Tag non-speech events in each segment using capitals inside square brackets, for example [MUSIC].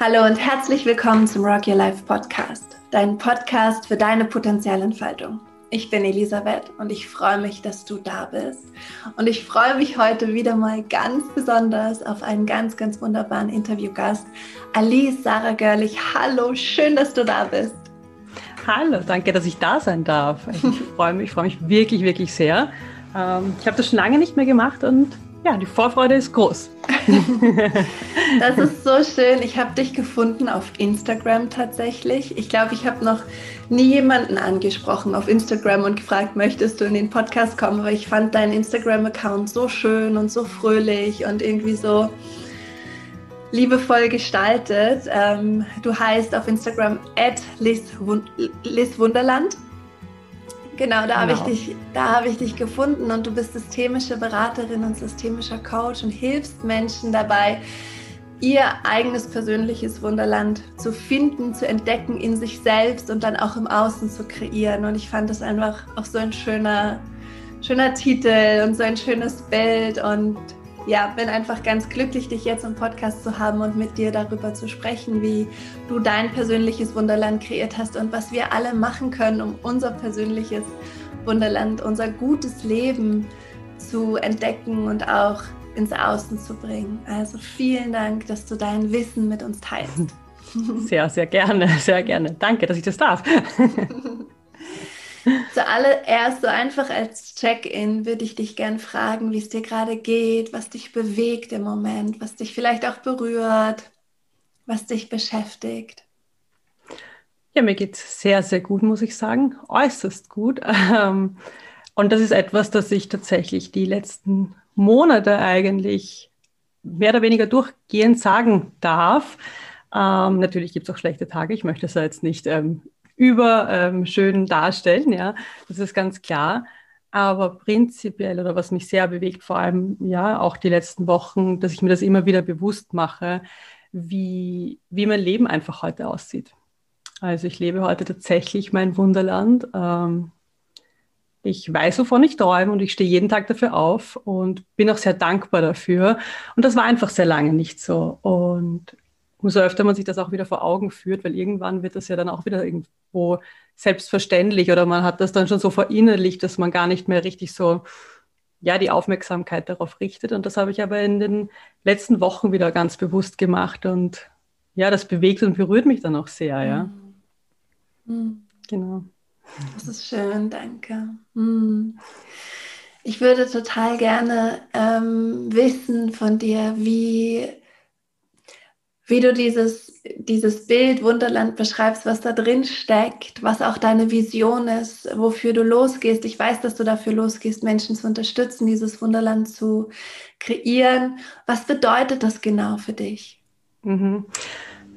Hallo und herzlich willkommen zum Rock Your Life Podcast, dein Podcast für deine Potenzialentfaltung. Ich bin Elisabeth und ich freue mich, dass du da bist. Und ich freue mich heute wieder mal ganz besonders auf einen ganz, ganz wunderbaren Interviewgast, Alice Sarah Görlich. Hallo, schön, dass du da bist. Hallo, danke, dass ich da sein darf. Ich [LAUGHS] freue mich, ich freue mich wirklich, wirklich sehr. Ähm, ich habe das schon lange nicht mehr gemacht und ja, die Vorfreude ist groß. [LAUGHS] das ist so schön. Ich habe dich gefunden auf Instagram tatsächlich. Ich glaube, ich habe noch nie jemanden angesprochen auf Instagram und gefragt, möchtest du in den Podcast kommen? Aber ich fand deinen Instagram-Account so schön und so fröhlich und irgendwie so liebevoll gestaltet. Ähm, du heißt auf Instagram Liz Wunderland. Genau, da habe ich, genau. dich, hab ich dich gefunden und du bist systemische Beraterin und systemischer Coach und hilfst Menschen dabei, ihr eigenes persönliches Wunderland zu finden, zu entdecken in sich selbst und dann auch im Außen zu kreieren. Und ich fand das einfach auch so ein schöner, schöner Titel und so ein schönes Bild und ja, bin einfach ganz glücklich, dich jetzt im Podcast zu haben und mit dir darüber zu sprechen, wie du dein persönliches Wunderland kreiert hast und was wir alle machen können, um unser persönliches Wunderland, unser gutes Leben zu entdecken und auch ins Außen zu bringen. Also vielen Dank, dass du dein Wissen mit uns teilst. [LAUGHS] Sehr, sehr gerne, sehr gerne. Danke, dass ich das darf. [LAUGHS] Zuallererst, so einfach als Check-in, würde ich dich gern fragen, wie es dir gerade geht, was dich bewegt im Moment, was dich vielleicht auch berührt, was dich beschäftigt. Ja, mir geht es sehr, sehr gut, muss ich sagen. Äußerst gut. [LAUGHS] Ähm, und das ist etwas, das ich tatsächlich die letzten Monate eigentlich mehr oder weniger durchgehend sagen darf. Ähm, natürlich gibt es auch schlechte Tage. Ich möchte es jetzt nicht ähm, überschön ähm, darstellen, ja, das ist ganz klar. Aber prinzipiell oder was mich sehr bewegt, vor allem ja auch die letzten Wochen, dass ich mir das immer wieder bewusst mache, wie, wie mein Leben einfach heute aussieht. Also ich lebe heute tatsächlich mein Wunderland. Ähm, ich weiß, wovon ich träume und ich stehe jeden Tag dafür auf und bin auch sehr dankbar dafür. Und das war einfach sehr lange nicht so. Und umso öfter man sich das auch wieder vor Augen führt, weil irgendwann wird das ja dann auch wieder irgendwo selbstverständlich oder man hat das dann schon so verinnerlicht, dass man gar nicht mehr richtig so ja, die Aufmerksamkeit darauf richtet. Und das habe ich aber in den letzten Wochen wieder ganz bewusst gemacht. Und ja, das bewegt und berührt mich dann auch sehr, ja. Mhm. Genau. Das ist schön, danke. Mhm. Ich würde total gerne ähm, wissen von dir, wie wie du dieses, dieses Bild Wunderland beschreibst, was da drin steckt, was auch deine Vision ist, wofür du losgehst. Ich weiß, dass du dafür losgehst, Menschen zu unterstützen, dieses Wunderland zu kreieren. Was bedeutet das genau für dich? Mhm.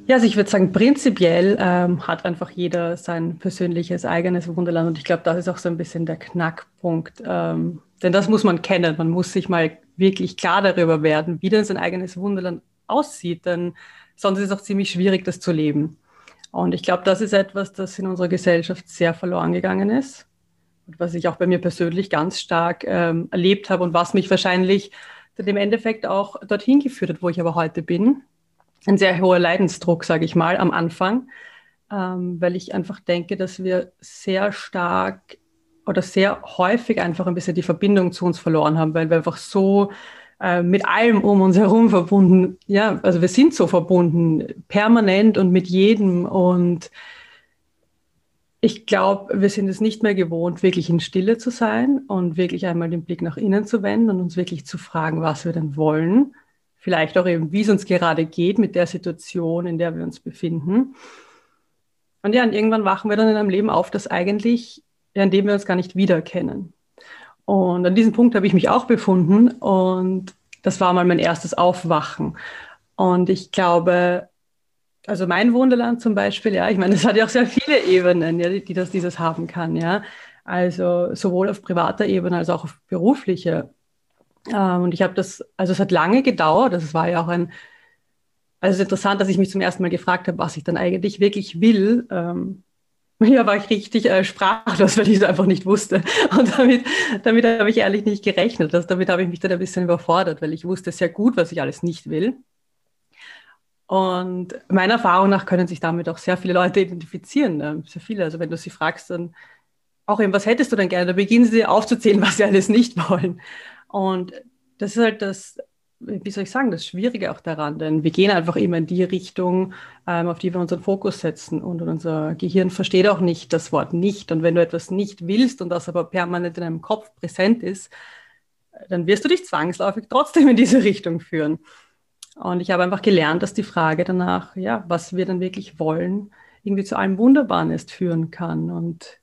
Ja, also ich würde sagen, prinzipiell ähm, hat einfach jeder sein persönliches eigenes Wunderland und ich glaube, das ist auch so ein bisschen der Knackpunkt. Ähm, denn das muss man kennen. Man muss sich mal wirklich klar darüber werden, wie denn sein eigenes Wunderland aussieht. Denn sonst ist es auch ziemlich schwierig, das zu leben. Und ich glaube, das ist etwas, das in unserer Gesellschaft sehr verloren gegangen ist und was ich auch bei mir persönlich ganz stark ähm, erlebt habe und was mich wahrscheinlich im Endeffekt auch dorthin geführt hat, wo ich aber heute bin. Ein sehr hoher Leidensdruck, sage ich mal, am Anfang, ähm, weil ich einfach denke, dass wir sehr stark oder sehr häufig einfach ein bisschen die Verbindung zu uns verloren haben, weil wir einfach so äh, mit allem um uns herum verbunden. Ja, also wir sind so verbunden, permanent und mit jedem. Und ich glaube, wir sind es nicht mehr gewohnt, wirklich in Stille zu sein und wirklich einmal den Blick nach innen zu wenden und uns wirklich zu fragen, was wir denn wollen. Vielleicht auch eben, wie es uns gerade geht mit der Situation, in der wir uns befinden. Und ja, und irgendwann wachen wir dann in einem Leben auf, das eigentlich, ja, in dem wir uns gar nicht wiederkennen. Und an diesem Punkt habe ich mich auch befunden und das war mal mein erstes Aufwachen. Und ich glaube, also mein Wunderland zum Beispiel, ja, ich meine, es hat ja auch sehr viele Ebenen, ja, die das dieses haben kann, ja. Also sowohl auf privater Ebene als auch auf beruflicher. Ähm, und ich habe das, also es hat lange gedauert, das war ja auch ein, also es ist interessant, dass ich mich zum ersten Mal gefragt habe, was ich dann eigentlich wirklich will. Ähm, ja, war ich richtig äh, sprachlos, weil ich es einfach nicht wusste. Und damit, damit habe ich ehrlich nicht gerechnet. Also damit habe ich mich dann ein bisschen überfordert, weil ich wusste sehr gut, was ich alles nicht will. Und meiner Erfahrung nach können sich damit auch sehr viele Leute identifizieren. Ne? Sehr viele. Also wenn du sie fragst, dann auch eben, was hättest du denn gerne? Da beginnen sie aufzuzählen, was sie alles nicht wollen. Und das ist halt das, wie soll ich sagen, das Schwierige auch daran, denn wir gehen einfach immer in die Richtung, ähm, auf die wir unseren Fokus setzen. Und unser Gehirn versteht auch nicht das Wort nicht. Und wenn du etwas nicht willst und das aber permanent in deinem Kopf präsent ist, dann wirst du dich zwangsläufig trotzdem in diese Richtung führen. Und ich habe einfach gelernt, dass die Frage danach, ja, was wir dann wirklich wollen, irgendwie zu allem Wunderbaren ist, führen kann. Und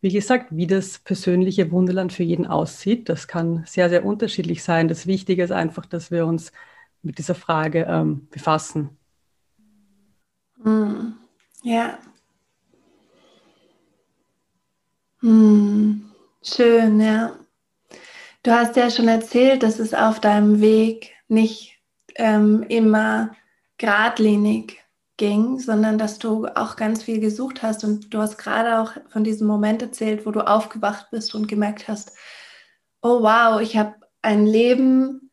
wie gesagt, wie das persönliche Wunderland für jeden aussieht, das kann sehr, sehr unterschiedlich sein. Das Wichtige ist einfach, dass wir uns mit dieser Frage ähm, befassen. Mm, ja. Mm, schön, ja. Du hast ja schon erzählt, dass es auf deinem Weg nicht ähm, immer geradlinig ging, sondern dass du auch ganz viel gesucht hast. Und du hast gerade auch von diesem Moment erzählt, wo du aufgewacht bist und gemerkt hast, oh wow, ich habe ein Leben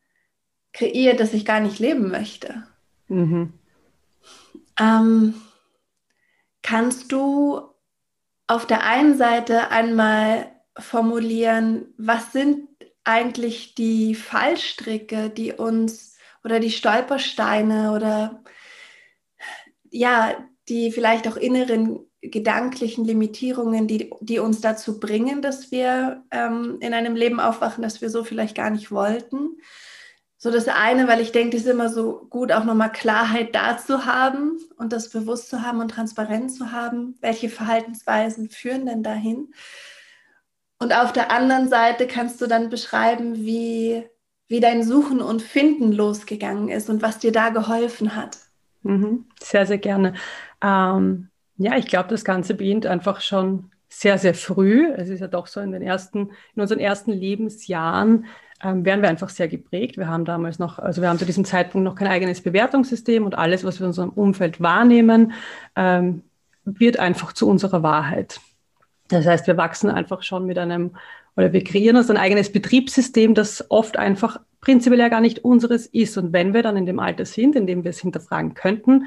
kreiert, das ich gar nicht leben möchte. Mhm. Ähm, kannst du auf der einen Seite einmal formulieren, was sind eigentlich die Fallstricke, die uns oder die Stolpersteine oder ja, die vielleicht auch inneren gedanklichen Limitierungen, die, die uns dazu bringen, dass wir ähm, in einem Leben aufwachen, das wir so vielleicht gar nicht wollten. So das eine, weil ich denke, es ist immer so gut, auch nochmal Klarheit da zu haben und das bewusst zu haben und transparent zu haben, welche Verhaltensweisen führen denn dahin. Und auf der anderen Seite kannst du dann beschreiben, wie, wie dein Suchen und Finden losgegangen ist und was dir da geholfen hat. Mhm. Sehr, sehr gerne. Ähm, ja, ich glaube, das Ganze beginnt einfach schon sehr, sehr früh. Es ist ja doch so in den ersten, in unseren ersten Lebensjahren ähm, werden wir einfach sehr geprägt. Wir haben damals noch, also wir haben zu diesem Zeitpunkt noch kein eigenes Bewertungssystem und alles, was wir in unserem Umfeld wahrnehmen, ähm, wird einfach zu unserer Wahrheit. Das heißt, wir wachsen einfach schon mit einem, oder wir kreieren uns ein eigenes Betriebssystem, das oft einfach prinzipiell ja gar nicht unseres ist. Und wenn wir dann in dem Alter sind, in dem wir es hinterfragen könnten,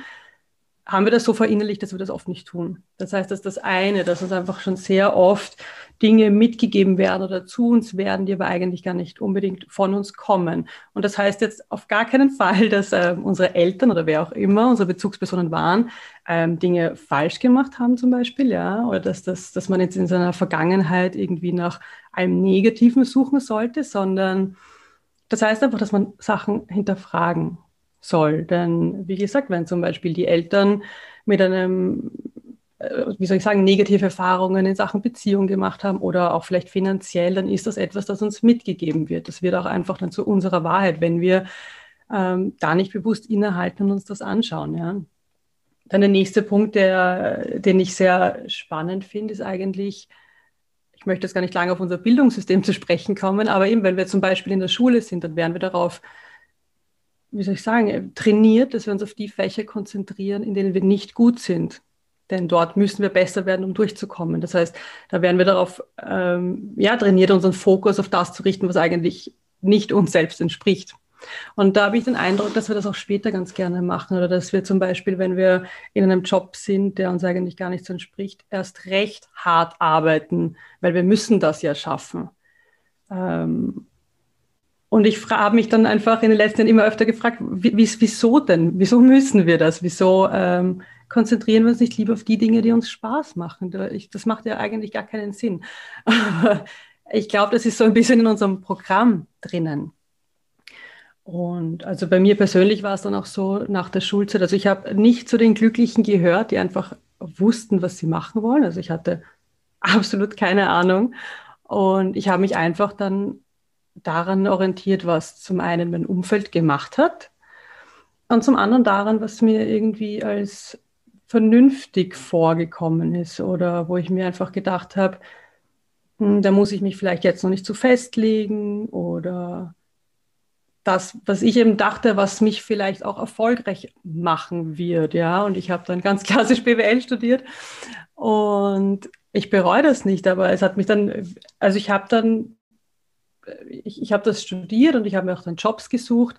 haben wir das so verinnerlicht, dass wir das oft nicht tun. Das heißt, dass das eine, dass uns einfach schon sehr oft Dinge mitgegeben werden oder zu uns werden, die aber eigentlich gar nicht unbedingt von uns kommen. Und das heißt jetzt auf gar keinen Fall, [LAUGHS] dass äh, unsere Eltern oder wer auch immer unsere Bezugspersonen waren, ähm, Dinge falsch gemacht haben zum Beispiel, ja, oder dass, das, dass man jetzt in seiner Vergangenheit irgendwie nach einem Negativen suchen sollte, sondern das heißt einfach, dass man Sachen hinterfragen soll. Denn wie gesagt, wenn zum Beispiel die Eltern mit einem, äh, wie soll ich sagen, negative Erfahrungen in Sachen Beziehung gemacht haben oder auch vielleicht finanziell, dann ist das etwas, das uns mitgegeben wird. Das wird auch einfach dann zu unserer Wahrheit, wenn wir ähm, da nicht bewusst innehalten und uns das anschauen. Ja. Dann der nächste Punkt, der, den ich sehr spannend finde, ist eigentlich, ich möchte jetzt gar nicht lange auf unser Bildungssystem zu sprechen kommen, aber eben, wenn wir zum Beispiel in der Schule sind, dann werden wir darauf, wie soll ich sagen, trainiert, dass wir uns auf die Fächer konzentrieren, in denen wir nicht gut sind. Denn dort müssen wir besser werden, um durchzukommen. Das heißt, da werden wir darauf ähm, ja, trainiert, unseren Fokus auf das zu richten, was eigentlich nicht uns selbst entspricht. Und da habe ich den Eindruck, dass wir das auch später ganz gerne machen oder dass wir zum Beispiel, wenn wir in einem Job sind, der uns eigentlich gar nicht so entspricht, erst recht hart arbeiten, weil wir müssen das ja schaffen. Ähm, und ich habe mich dann einfach in den letzten Jahren immer öfter gefragt, wieso denn? Wieso müssen wir das? Wieso ähm, konzentrieren wir uns nicht lieber auf die Dinge, die uns Spaß machen? Das macht ja eigentlich gar keinen Sinn. [LAUGHS] Ich glaube, das ist so ein bisschen in unserem Programm drinnen. Und also bei mir persönlich war es dann auch so nach der Schulzeit, also ich habe nicht zu den Glücklichen gehört, die einfach wussten, was sie machen wollen. Also ich hatte absolut keine Ahnung. Und ich habe mich einfach dann daran orientiert, was zum einen mein Umfeld gemacht hat und zum anderen daran, was mir irgendwie als vernünftig vorgekommen ist oder wo ich mir einfach gedacht habe, hm, da muss ich mich vielleicht jetzt noch nicht zu festlegen oder das, was ich eben dachte, was mich vielleicht auch erfolgreich machen wird, ja. Und ich habe dann ganz [LAUGHS] klassisch BWL studiert und ich bereue das nicht, aber es hat mich dann, also ich habe dann, ich, ich habe das studiert und ich habe mir auch dann Jobs gesucht,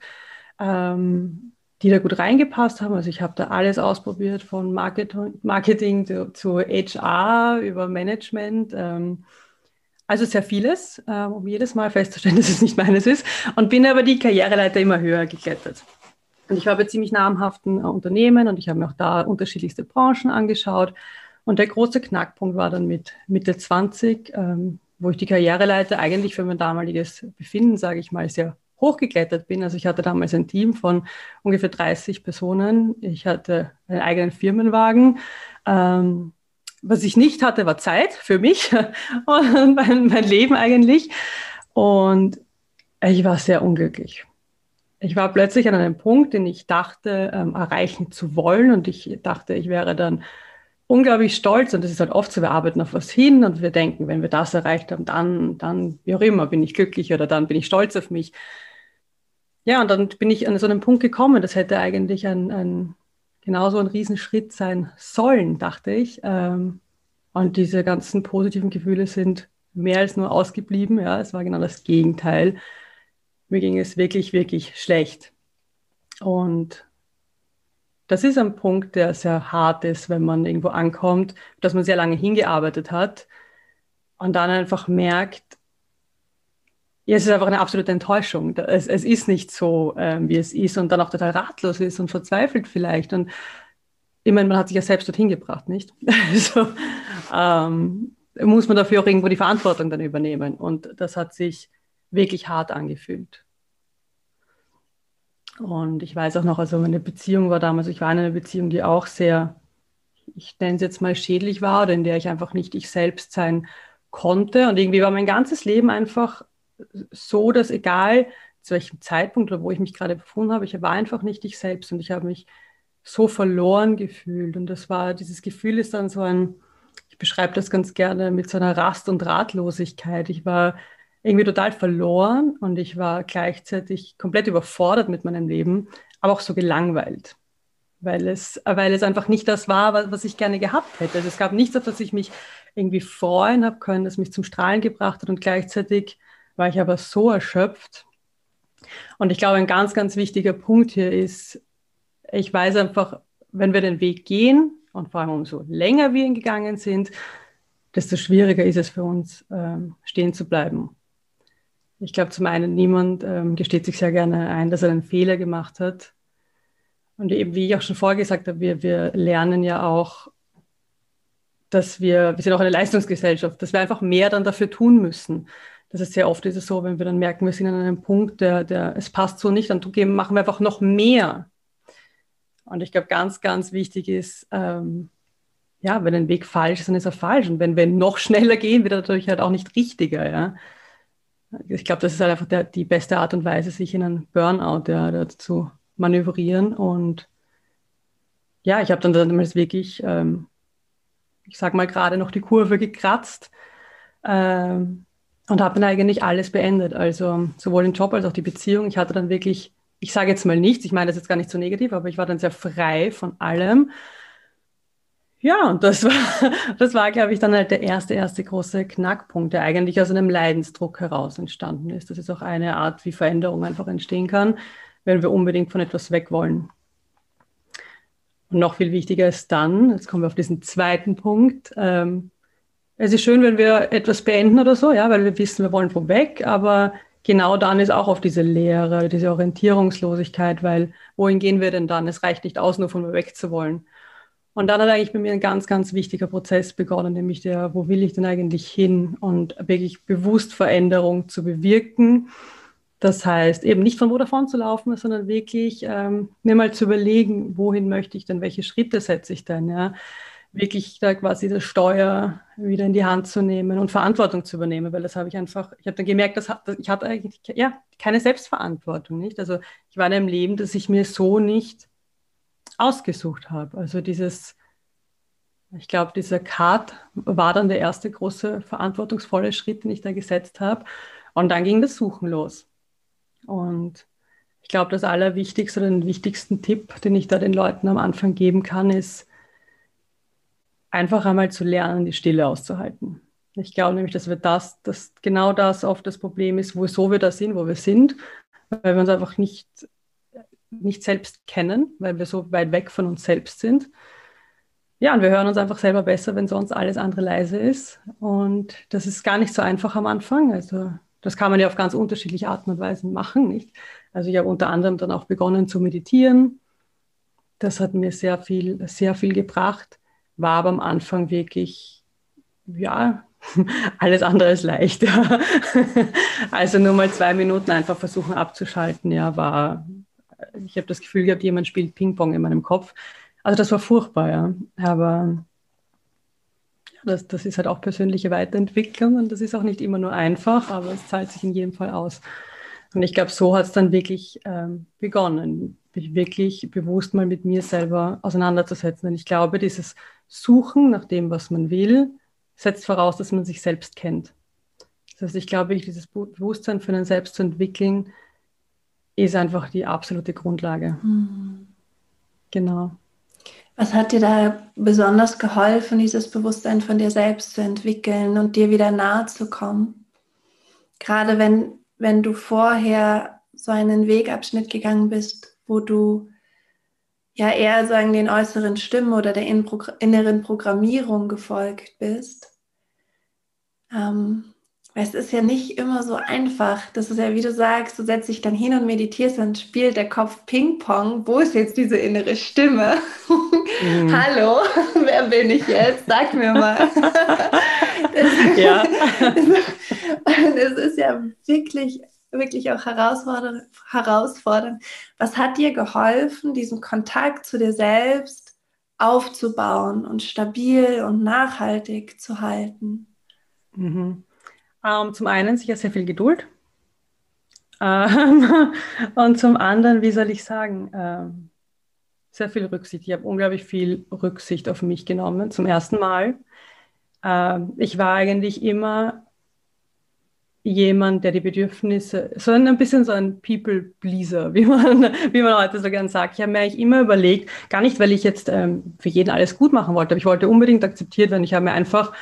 ähm, die da gut reingepasst haben. Also ich habe da alles ausprobiert, von Marketing, Marketing zu, zu HR über Management. Ähm, also sehr vieles, äh, um jedes Mal festzustellen, [LAUGHS] dass es nicht meines ist. Und bin aber die Karriereleiter immer höher geklettert. Und ich war bei ziemlich namhaften äh, Unternehmen und ich habe mir auch da unterschiedlichste Branchen angeschaut. Und der große Knackpunkt war dann mit Mitte 20, ähm, wo ich die Karriereleiter eigentlich für mein damaliges Befinden, sage ich mal, sehr hochgeklettert bin. Also ich hatte damals ein Team von ungefähr 30 Personen. Ich hatte einen eigenen Firmenwagen. Ähm, was ich nicht hatte, war Zeit für mich [LAUGHS] und mein, mein Leben eigentlich. Und ich war sehr unglücklich. Ich war plötzlich an einem Punkt, den ich dachte, ähm, erreichen zu wollen. Und ich dachte, ich wäre dann unglaublich stolz. Und das ist halt oft so, wir arbeiten auf was hin und wir denken, wenn wir das erreicht haben, dann, dann, wie auch immer, bin ich glücklich oder dann bin ich stolz auf mich. Ja, und dann bin ich an so einen Punkt gekommen, das hätte eigentlich ein, ein genauso ein Riesenschritt sein sollen, dachte ich. Ähm, und diese ganzen positiven Gefühle sind mehr als nur ausgeblieben. Ja, es war genau das Gegenteil. Mir ging es wirklich, wirklich schlecht. Und das ist ein Punkt, der sehr hart ist, wenn man irgendwo ankommt, dass man sehr lange hingearbeitet hat und dann einfach merkt, ja, es ist einfach eine absolute Enttäuschung. Es, es ist nicht so, ähm, wie es ist und dann auch total ratlos ist und verzweifelt vielleicht. Und ich meine, man hat sich ja selbst dorthin gebracht, nicht? [LAUGHS] also ähm, muss man dafür auch irgendwo die Verantwortung dann übernehmen. Und das hat sich wirklich hart angefühlt. Und ich weiß auch noch, also meine Beziehung war damals, ich war in einer Beziehung, die auch sehr, ich nenne es jetzt mal schädlich war oder in der ich einfach nicht ich selbst sein konnte. Und irgendwie war mein ganzes Leben einfach so, dass egal zu welchem Zeitpunkt oder wo ich mich gerade befunden habe, ich war einfach nicht ich selbst und ich habe mich so verloren gefühlt. Und das war, dieses Gefühl ist dann so ein, ich beschreibe das ganz gerne mit so einer Rast- und Ratlosigkeit. Ich war irgendwie total verloren und ich war gleichzeitig komplett überfordert mit meinem Leben, aber auch so gelangweilt, weil es, weil es einfach nicht das war, was ich gerne gehabt hätte. Also es gab nichts, auf das ich mich irgendwie freuen habe können, das mich zum Strahlen gebracht hat und gleichzeitig war ich aber so erschöpft. Und ich glaube, ein ganz, ganz wichtiger Punkt hier ist, ich weiß einfach, wenn wir den Weg gehen und vor allem umso länger wir ihn gegangen sind, desto schwieriger ist es für uns, ähm, stehen zu bleiben. Ich glaube, zum einen, niemand ähm, gesteht sich sehr gerne ein, dass er einen Fehler gemacht hat. Und eben, wie ich auch schon vorher gesagt habe, wir, wir lernen ja auch, dass wir, wir sind auch eine Leistungsgesellschaft, dass wir einfach mehr dann dafür tun müssen. Das ist sehr oft ist es so, wenn wir dann merken, wir sind an einem Punkt, der, der es passt so nicht, dann machen wir einfach noch mehr. Und ich glaube, ganz, ganz wichtig ist, ähm, ja, wenn ein Weg falsch ist, dann ist er falsch. Und wenn wir noch schneller gehen, wird er natürlich halt auch nicht richtiger. Ja? Ich glaube, das ist halt einfach der, die beste Art und Weise, sich in einen Burnout ja, zu manövrieren. Und ja, ich habe dann damals wirklich, ähm, ich sage mal, gerade noch die Kurve gekratzt. Ähm, und habe dann eigentlich alles beendet. Also sowohl den Job als auch die Beziehung. Ich hatte dann wirklich, ich sage jetzt mal nichts, ich meine das jetzt gar nicht so negativ, aber ich war dann sehr frei von allem. Ja, und das war, [LAUGHS] das war, glaube ich, dann halt der erste, erste große Knackpunkt, der eigentlich aus einem Leidensdruck heraus entstanden ist. Das ist auch eine Art, wie Veränderung einfach entstehen kann, wenn wir unbedingt von etwas weg wollen. Und noch viel wichtiger ist dann, jetzt kommen wir auf diesen zweiten Punkt, ähm, es ist schön, wenn wir etwas beenden oder so, ja, weil wir wissen, wir wollen wo weg, aber genau dann ist auch auf diese Leere, diese Orientierungslosigkeit, weil wohin gehen wir denn dann? Es reicht nicht aus, nur von weg zu wollen. Und dann hat eigentlich bei mir ein ganz, ganz wichtiger Prozess begonnen, nämlich der, wo will ich denn eigentlich hin und wirklich bewusst Veränderung zu bewirken. Das heißt, eben nicht von wo davon zu laufen, sondern wirklich ähm, mir mal zu überlegen, wohin möchte ich denn, welche Schritte setze ich denn, ja wirklich da quasi das Steuer wieder in die Hand zu nehmen und Verantwortung zu übernehmen, weil das habe ich einfach, ich habe dann gemerkt, dass, ich hatte eigentlich ja, keine Selbstverantwortung, nicht? Also ich war in einem Leben, das ich mir so nicht ausgesucht habe. Also dieses, ich glaube, dieser Cut war dann der erste große verantwortungsvolle Schritt, den ich da gesetzt habe. Und dann ging das Suchen los. Und ich glaube, das Allerwichtigste oder den wichtigsten Tipp, den ich da den Leuten am Anfang geben kann, ist, einfach einmal zu lernen, die Stille auszuhalten. Ich glaube nämlich, dass wir das, dass genau das oft das Problem ist, wieso wir da sind, wo wir sind, weil wir uns einfach nicht nicht selbst kennen, weil wir so weit weg von uns selbst sind. Ja, und wir hören uns einfach selber besser, wenn sonst alles andere leise ist. Und das ist gar nicht so einfach am Anfang. Also das kann man ja auf ganz unterschiedliche Arten und Weisen machen, nicht? Also ich habe unter anderem dann auch begonnen zu meditieren. Das hat mir sehr viel, sehr viel gebracht, war aber am Anfang wirklich, ja, [LAUGHS] alles andere ist leicht. [LAUGHS] Also nur mal zwei Minuten einfach versuchen abzuschalten, ja, war, ich habe das Gefühl gehabt, jemand spielt Ping-Pong in meinem Kopf. Also das war furchtbar, ja. Aber das, das ist halt auch persönliche Weiterentwicklung und das ist auch nicht immer nur einfach, aber es zahlt sich in jedem Fall aus. Und ich glaube, so hat es dann wirklich ähm, begonnen, mich wirklich bewusst mal mit mir selber auseinanderzusetzen. Und ich glaube, dieses Suchen nach dem, was man will, setzt voraus, dass man sich selbst kennt. Das heißt, ich glaube, dieses Bewusstsein für einen selbst zu entwickeln, ist einfach die absolute Grundlage. Mhm. Genau. Was hat dir da besonders geholfen, dieses Bewusstsein von dir selbst zu entwickeln und dir wieder nahe zu kommen? Gerade wenn, wenn du vorher so einen Wegabschnitt gegangen bist, wo du ja eher sagen den äußeren Stimmen oder der inneren Programmierung gefolgt bist. Ähm, es ist ja nicht immer so einfach. Das ist ja, wie du sagst, du setzt dich dann hin und meditierst, dann spielt der Kopf Ping-Pong. Wo ist jetzt diese innere Stimme? Mhm. [LAUGHS] Hallo, [LAUGHS] wer bin ich jetzt? Sag mir mal. [LAUGHS] das, ja. das ist ja wirklich, wirklich auch herausfordernd, herausfordernd. Was hat dir geholfen, diesen Kontakt zu dir selbst aufzubauen und stabil und nachhaltig zu halten? Mhm. Ähm, zum einen sicher sehr viel Geduld. Ähm, [LAUGHS] und zum anderen, wie soll ich sagen, ähm, sehr viel Rücksicht. Ich habe unglaublich viel Rücksicht auf mich genommen, zum ersten Mal. Ähm, ich war eigentlich immer jemand, der die Bedürfnisse, so ein, bisschen so ein People-Pleaser, [LAUGHS] wie man, wie man heute so gern sagt. Ich habe mir eigentlich immer überlegt, gar nicht, weil ich jetzt ähm, für jeden alles gut machen wollte, aber ich wollte unbedingt akzeptiert werden. Ich habe mir einfach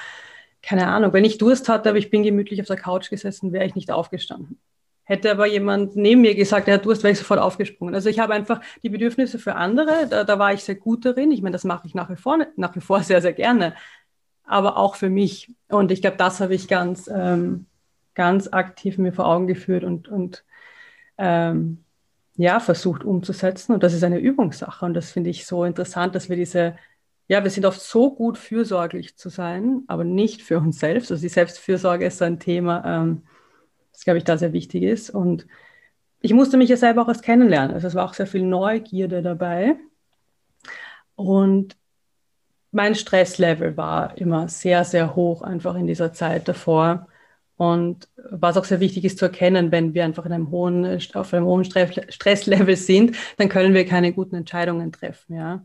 keine Ahnung, wenn ich Durst hatte, aber ich bin gemütlich auf der Couch gesessen, wäre ich nicht aufgestanden. Hätte aber jemand neben mir gesagt, er hat Durst, wäre ich sofort aufgesprungen. Also ich habe einfach die Bedürfnisse für andere, da, da war ich sehr gut darin. Ich meine, das mache ich nach wie, vor, nach wie vor sehr, sehr gerne, aber auch für mich. Und ich glaube, das habe ich ganz, ähm, ganz aktiv mir vor Augen geführt und, und ähm, ja, versucht umzusetzen. Und das ist eine Übungssache. Und das finde ich so interessant, dass wir diese ja, wir sind oft so gut, fürsorglich zu sein, aber nicht für uns selbst. Also die Selbstfürsorge ist so ein Thema, ähm, das, glaube ich, da sehr wichtig ist. Und ich musste mich ja selber auch erst kennenlernen. Also es war auch sehr viel Neugierde dabei. Und mein Stresslevel war immer sehr, sehr hoch, einfach in dieser Zeit davor. Und was auch sehr wichtig ist zu erkennen, wenn wir einfach in einem hohen, auf einem hohen Stresslevel sind, dann können wir keine guten Entscheidungen treffen. Ja.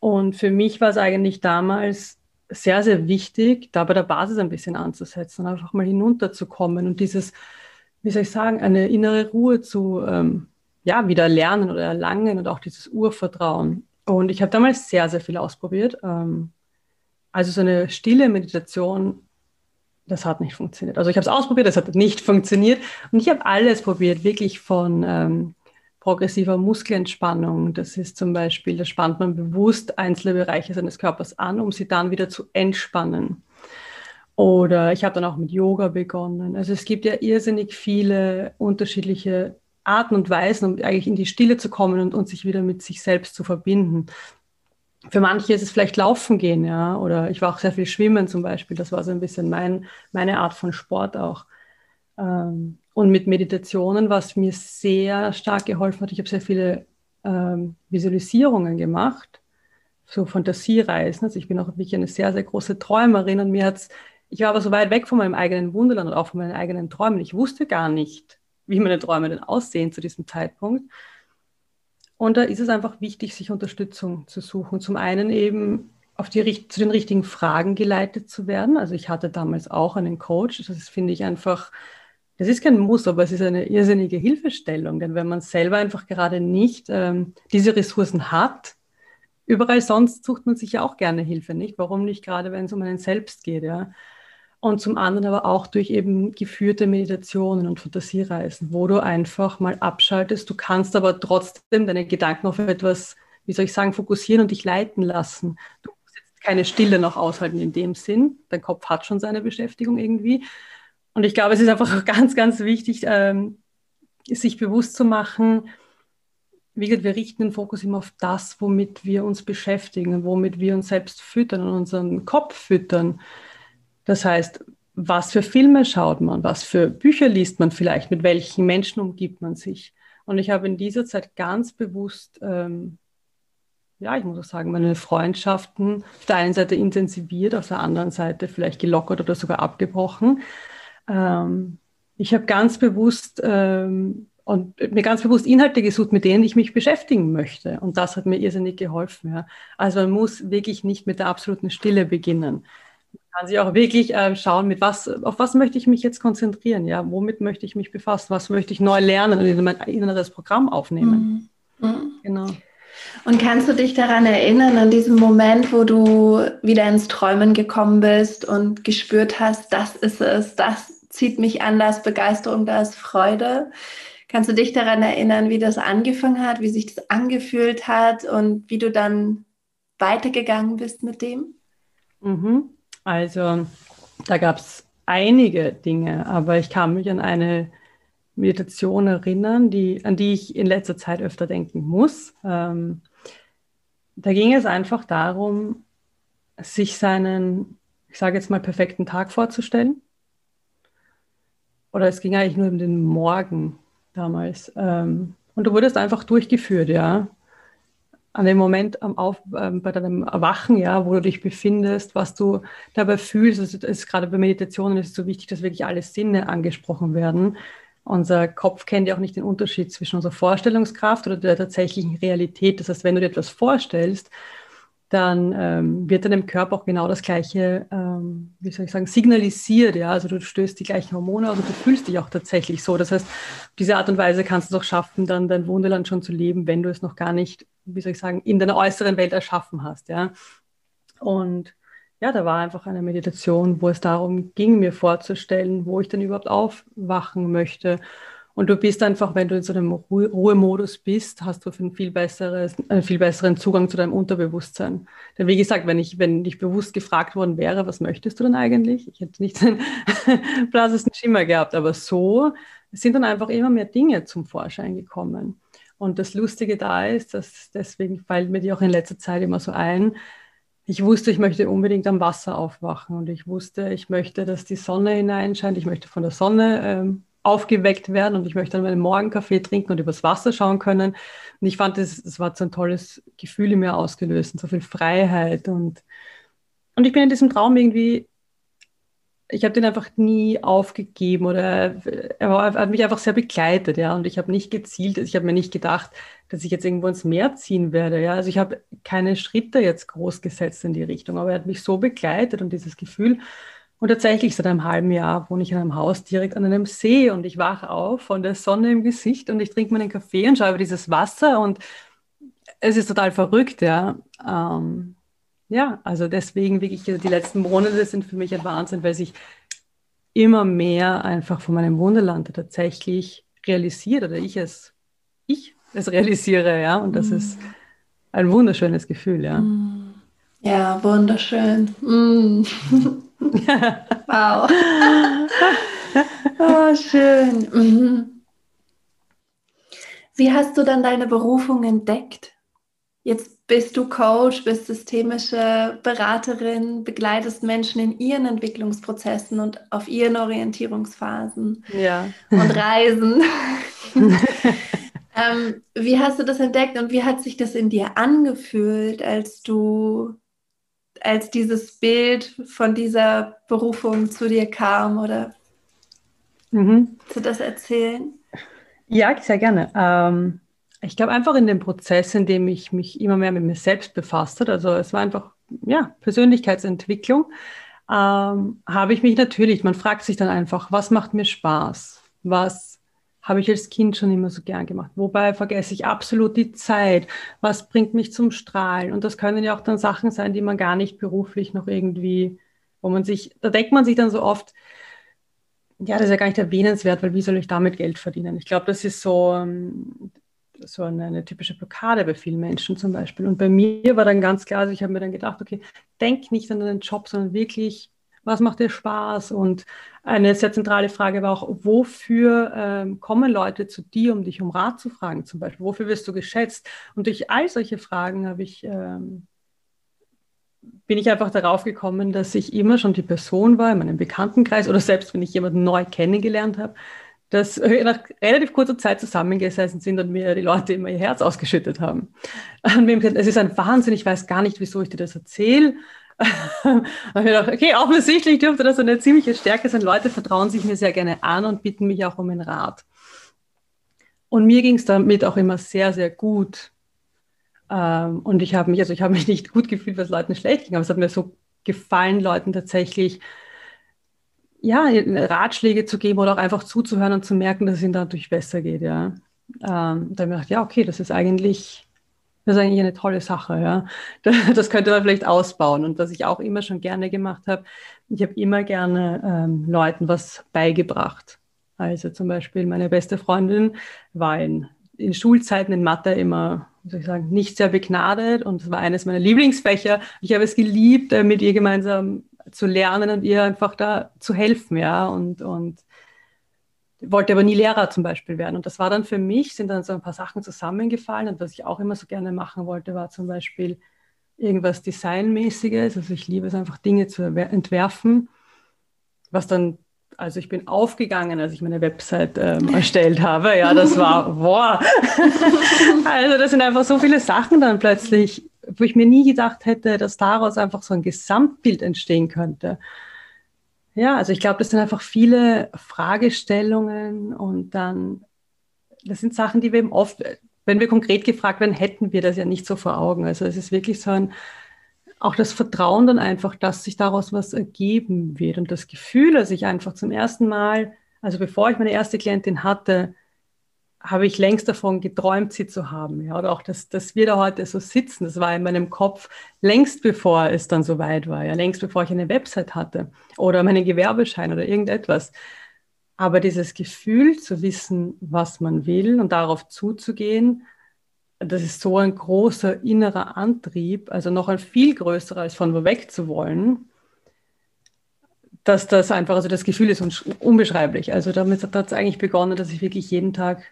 Und für mich war es eigentlich damals sehr, sehr wichtig, da bei der Basis ein bisschen anzusetzen einfach mal hinunterzukommen und dieses, wie soll ich sagen, eine innere Ruhe zu, ähm, ja, wieder lernen oder erlangen und auch dieses Urvertrauen. Und ich habe damals sehr, sehr viel ausprobiert. Ähm, also so eine stille Meditation, das hat nicht funktioniert. Also ich habe es ausprobiert, das hat nicht funktioniert. Und ich habe alles probiert, wirklich von ähm, progressiver Muskelentspannung. Das ist zum Beispiel, da spannt man bewusst einzelne Bereiche seines Körpers an, um sie dann wieder zu entspannen. Oder ich habe dann auch mit Yoga begonnen. Also es gibt ja irrsinnig viele unterschiedliche Arten und Weisen, um eigentlich in die Stille zu kommen und, und sich wieder mit sich selbst zu verbinden. Für manche ist es vielleicht Laufen gehen, ja, oder ich war auch sehr viel Schwimmen zum Beispiel. Das war so ein bisschen mein, meine Art von Sport auch. Ähm, und mit Meditationen, was mir sehr stark geholfen hat, ich habe sehr viele ähm, Visualisierungen gemacht, so Fantasiereisen. Also ich bin auch wirklich eine sehr, sehr große Träumerin und mir hat es, ich war aber so weit weg von meinem eigenen Wunderland und auch von meinen eigenen Träumen. Ich wusste gar nicht, wie meine Träume denn aussehen zu diesem Zeitpunkt. Und da ist es einfach wichtig, sich Unterstützung zu suchen. Zum einen eben auf die, zu den richtigen Fragen geleitet zu werden. Also ich hatte damals auch einen Coach. Das finde ich einfach das ist kein Muss, aber es ist eine irrsinnige Hilfestellung, denn wenn man selber einfach gerade nicht ähm, diese Ressourcen hat, überall sonst sucht man sich ja auch gerne Hilfe, nicht? Warum nicht gerade, wenn es um einen selbst geht, ja? und zum anderen aber auch durch eben geführte Meditationen und Fantasiereisen, wo du einfach mal abschaltest. Du kannst aber trotzdem deine Gedanken auf etwas, wie soll ich sagen, fokussieren und dich leiten lassen. Du musst jetzt keine Stille noch aushalten in dem Sinn. Dein Kopf hat schon seine Beschäftigung irgendwie. Und ich glaube, es ist einfach ganz, ganz wichtig, ähm, sich bewusst zu machen, wie gesagt, wir richten den Fokus immer auf das, womit wir uns beschäftigen, womit wir uns selbst füttern und unseren Kopf füttern. Das heißt, was für Filme schaut man, was für Bücher liest man vielleicht, mit welchen Menschen umgibt man sich. Und ich habe in dieser Zeit ganz bewusst, ähm, ja, ich muss auch sagen, meine Freundschaften auf der einen Seite intensiviert, auf der anderen Seite vielleicht gelockert oder sogar abgebrochen. Ähm, ich habe ganz bewusst ähm, und mir ganz bewusst Inhalte gesucht, mit denen ich mich beschäftigen möchte. Und das hat mir irrsinnig geholfen. Ja. Also man muss wirklich nicht mit der absoluten Stille beginnen. Man kann sich auch wirklich äh, schauen, mit was, auf was möchte ich mich jetzt konzentrieren, ja, womit möchte ich mich befassen, was möchte ich neu lernen und in mein inneres Programm aufnehmen. Mhm. Mhm. Genau. Und kannst du dich daran erinnern, an diesen Moment, wo du wieder ins Träumen gekommen bist und gespürt hast, das ist es, das zieht mich an, da ist Begeisterung, da ist Freude. Kannst du dich daran erinnern, wie das angefangen hat, wie sich das angefühlt hat und wie du dann weitergegangen bist mit dem? Mhm. Also da gab es einige Dinge, aber ich kann mich an eine Meditation erinnern, die, an die ich in letzter Zeit öfter denken muss. Ähm, da ging es einfach darum, sich seinen, ich sage jetzt mal, perfekten Tag vorzustellen. Oder es ging eigentlich nur um den Morgen damals. Ähm, und du wurdest einfach durchgeführt, ja. An dem Moment am Auf, äh, bei deinem Erwachen, ja, wo du dich befindest, was du dabei fühlst. Also ist gerade bei Meditationen ist es so wichtig, dass wirklich alle Sinne angesprochen werden. Unser Kopf kennt ja auch nicht den Unterschied zwischen unserer Vorstellungskraft oder der tatsächlichen Realität. Das heißt, wenn du dir etwas vorstellst, dann ähm, wird deinem Körper auch genau das Gleiche, ähm, wie soll ich sagen, signalisiert. Ja? Also du stößt die gleichen Hormone aus und du fühlst dich auch tatsächlich so. Das heißt, auf diese Art und Weise kannst du es auch schaffen, dann dein Wunderland schon zu leben, wenn du es noch gar nicht, wie soll ich sagen, in deiner äußeren Welt erschaffen hast. Ja? Und ja, da war einfach eine Meditation, wo es darum ging, mir vorzustellen, wo ich denn überhaupt aufwachen möchte und du bist einfach, wenn du in so einem Ruhe Ruhemodus bist, hast du einen viel, besseres, einen viel besseren Zugang zu deinem Unterbewusstsein. Denn wie gesagt, wenn ich, wenn ich bewusst gefragt worden wäre, was möchtest du denn eigentlich? Ich hätte nicht den [LAUGHS] blasesten Schimmer gehabt, aber so sind dann einfach immer mehr Dinge zum Vorschein gekommen. Und das Lustige da ist, dass deswegen fällt mir die auch in letzter Zeit immer so ein, ich wusste, ich möchte unbedingt am Wasser aufwachen und ich wusste, ich möchte, dass die Sonne hineinscheint, ich möchte von der Sonne ähm, aufgeweckt werden und ich möchte dann meinen Morgenkaffee trinken und übers Wasser schauen können. Und ich fand, das, das war so ein tolles Gefühl in mir ausgelöst und so viel Freiheit. Und, und ich bin in diesem Traum irgendwie, ich habe den einfach nie aufgegeben oder er, er hat mich einfach sehr begleitet, ja. Und ich habe nicht gezielt, ich habe mir nicht gedacht, dass ich jetzt irgendwo ins Meer ziehen werde, ja. Also ich habe keine Schritte jetzt groß gesetzt in die Richtung, aber er hat mich so begleitet und dieses Gefühl, und tatsächlich seit einem halben Jahr wohne ich in einem Haus direkt an einem See und ich wache auf von der Sonne im Gesicht und ich trinke meinen Kaffee und schaue über dieses Wasser und es ist total verrückt, ja. Ähm, ja, also deswegen wirklich die letzten Monate sind für mich ein Wahnsinn, weil sich immer mehr einfach von meinem Wunderland tatsächlich realisiert oder ich es, ich es realisiere, ja. Und das mm. ist ein wunderschönes Gefühl, ja. Mm. Ja, wunderschön. Mm. [LAUGHS] wow. oh, schön. Mhm. Wie hast du dann deine Berufung entdeckt? Jetzt bist du Coach, bist systemische Beraterin, begleitest Menschen in ihren Entwicklungsprozessen und auf ihren Orientierungsphasen ja. und Reisen. [LAUGHS] ähm, wie hast du das entdeckt und wie hat sich das in dir angefühlt, als du als dieses Bild von dieser Berufung zu dir kam oder mhm. du das erzählen? Ja, sehr gerne. Ähm, ich glaube einfach in dem Prozess, in dem ich mich immer mehr mit mir selbst befasst habe, also es war einfach ja, Persönlichkeitsentwicklung, ähm, habe ich mich natürlich, man fragt sich dann einfach, was macht mir Spaß? Was habe ich als Kind schon immer so gern gemacht. Wobei vergesse ich absolut die Zeit. Was bringt mich zum Strahlen? Und das können ja auch dann Sachen sein, die man gar nicht beruflich noch irgendwie wo man sich, da denkt man sich dann so oft, ja, das ist ja gar nicht erwähnenswert, weil wie soll ich damit Geld verdienen? Ich glaube, das ist so, ähm, so eine, eine, typische Blockade bei vielen Menschen zum Beispiel. Und bei mir war dann ganz klar, also ich habe mir dann gedacht, okay, denk nicht an deinen Job, sondern wirklich, was macht dir Spaß? Und eine sehr zentrale Frage war auch, wofür ähm, kommen Leute zu dir, um dich um Rat zu fragen zum Beispiel? Wofür wirst du geschätzt? Und durch all solche Fragen habe ich ähm, bin ich einfach darauf gekommen, dass ich immer schon die Person war in meinem Bekanntenkreis oder selbst wenn ich jemanden neu kennengelernt habe, dass [LAUGHS] nach relativ kurzer Zeit zusammengesessen sind und mir die Leute immer ihr Herz ausgeschüttet haben. Es ist ein Wahnsinn, ich weiß gar nicht, wieso ich dir das erzähle. [LAUGHS] und ich gedacht, okay, offensichtlich dürfte das eine ziemliche Stärke sein. Leute vertrauen sich mir sehr gerne an und bitten mich auch um einen Rat. Und mir ging es damit auch immer sehr, sehr gut. Ähm, und ich habe mich, also ich habe mich nicht gut gefühlt, was Leuten schlecht ging, aber es hat mir so gefallen, Leuten tatsächlich ja, Ratschläge zu geben oder auch einfach zuzuhören und zu merken, dass es ihnen dadurch besser geht, ja. Ähm, da habe ich gedacht, ja, okay, das ist eigentlich, das ist eigentlich eine tolle Sache, ja. Das könnte man vielleicht ausbauen. Und was ich auch immer schon gerne gemacht habe, ich habe immer gerne ähm, Leuten was beigebracht. Also zum Beispiel meine beste Freundin war in, in Schulzeiten in Mathe immer soll ich sagen, nicht sehr begnadet und es war eines meiner Lieblingsfächer. Ich habe es geliebt, äh, mit ihr gemeinsam zu lernen und ihr einfach da zu helfen, ja, und, und wollte aber nie Lehrer zum Beispiel werden. Und das war dann für mich, sind dann so ein paar Sachen zusammengefallen und was ich auch immer so gerne machen wollte, war zum Beispiel irgendwas Designmäßiges. Also ich liebe es einfach, Dinge zu entwerfen, was dann also ich bin aufgegangen, als ich meine Website ähm, [LAUGHS] erstellt habe. Ja, das war, boah. [LAUGHS] also das sind einfach so viele Sachen dann plötzlich, wo ich mir nie gedacht hätte, dass daraus einfach so ein Gesamtbild entstehen könnte. Ja, also ich glaube, das sind einfach viele Fragestellungen und dann, das sind Sachen, die wir eben oft, wenn wir konkret gefragt werden, hätten wir das ja nicht so vor Augen. Also es ist wirklich so ein, auch das Vertrauen dann einfach, dass sich daraus was ergeben wird und das Gefühl, dass ich einfach zum ersten Mal, also bevor ich meine erste Klientin hatte, habe ich längst davon geträumt, sie zu haben. Ja, oder auch, dass, dass wir da heute so sitzen, das war in meinem Kopf längst bevor es dann so weit war, ja, längst bevor ich eine Website hatte oder meinen Gewerbeschein oder irgendetwas. Aber dieses Gefühl zu wissen, was man will und darauf zuzugehen, das ist so ein großer innerer Antrieb, also noch ein viel größerer als von wo weg zu wollen, dass das einfach, also das Gefühl ist unbeschreiblich. Also damit hat es eigentlich begonnen, dass ich wirklich jeden Tag,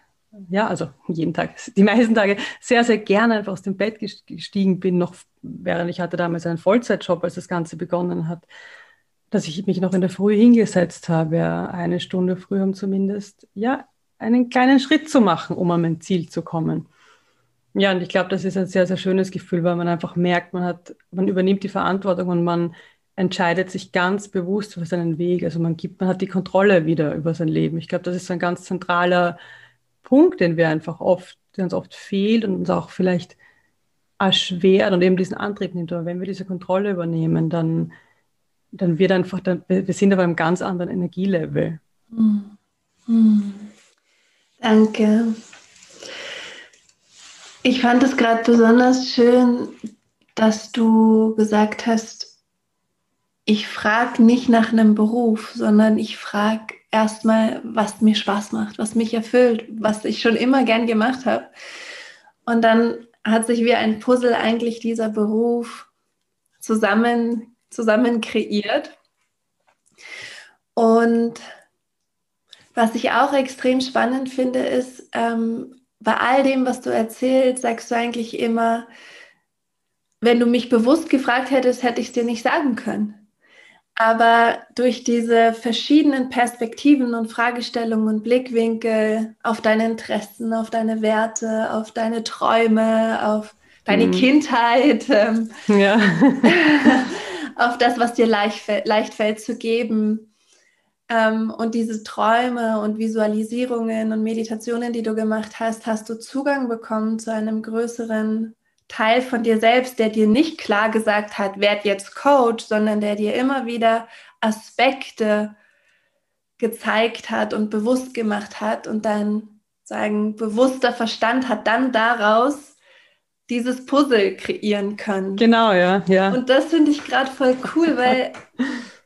ja, also jeden Tag, die meisten Tage sehr, sehr gerne einfach aus dem Bett gestiegen bin, noch während ich hatte damals einen Vollzeitjob, als das Ganze begonnen hat, dass ich mich noch in der Früh hingesetzt habe, eine Stunde früher, um zumindest, ja, einen kleinen Schritt zu machen, um an mein Ziel zu kommen. Ja, und ich glaube, das ist ein sehr, sehr schönes Gefühl, weil man einfach merkt, man hat, man übernimmt die Verantwortung und man entscheidet sich ganz bewusst für seinen Weg. Also man gibt, man hat die Kontrolle wieder über sein Leben. Ich glaube, das ist so ein ganz zentraler Punkt, den wir einfach oft, der uns oft fehlt und uns auch vielleicht erschwert und eben diesen Antrieb nimmt. Aber wenn wir diese Kontrolle übernehmen, dann, dann wird einfach, dann, wir sind auf einem ganz anderen Energielevel. Mhm. Mhm. Danke. Ich fand es gerade besonders schön, dass du gesagt hast, ich frage nicht nach einem Beruf, sondern ich frage erstmal, was mir Spaß macht, was mich erfüllt, was ich schon immer gern gemacht habe. Und dann hat sich wie ein Puzzle eigentlich dieser Beruf zusammen, zusammen kreiert. Und was ich auch extrem spannend finde, ist, ähm, bei all dem, was du erzählst, sagst du eigentlich immer, wenn du mich bewusst gefragt hättest, hätte ich es dir nicht sagen können. Aber durch diese verschiedenen Perspektiven und Fragestellungen und Blickwinkel auf deine Interessen, auf deine Werte, auf deine Träume, auf deine mhm. Kindheit, ähm, ja. [LAUGHS] auf das, was dir leicht, leicht fällt zu geben, ähm, und diese Träume und Visualisierungen und Meditationen, die du gemacht hast, hast du Zugang bekommen zu einem größeren Teil von dir selbst, der dir nicht klar gesagt hat, werd jetzt Coach, sondern der dir immer wieder Aspekte gezeigt hat und bewusst gemacht hat und dein sagen bewusster Verstand hat dann daraus dieses Puzzle kreieren können. Genau, ja, ja. Und das finde ich gerade voll cool, weil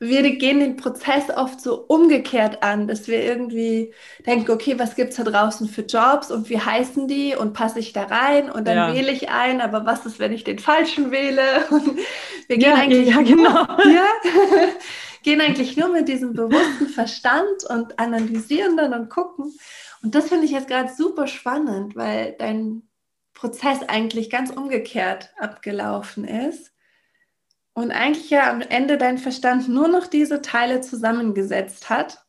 wir gehen den Prozess oft so umgekehrt an, dass wir irgendwie denken, okay, was gibt es da draußen für Jobs und wie heißen die und passe ich da rein und dann ja. wähle ich ein, aber was ist, wenn ich den falschen wähle? [LAUGHS] Und wir gehen ja, eigentlich ja, genau. [LAUGHS] Nur, [LAUGHS] gehen eigentlich nur mit diesem bewussten Verstand und analysieren dann und gucken. Und das finde ich jetzt gerade super spannend, weil dein Prozess eigentlich ganz umgekehrt abgelaufen ist. Und eigentlich ja am Ende dein Verstand nur noch diese Teile zusammengesetzt hat.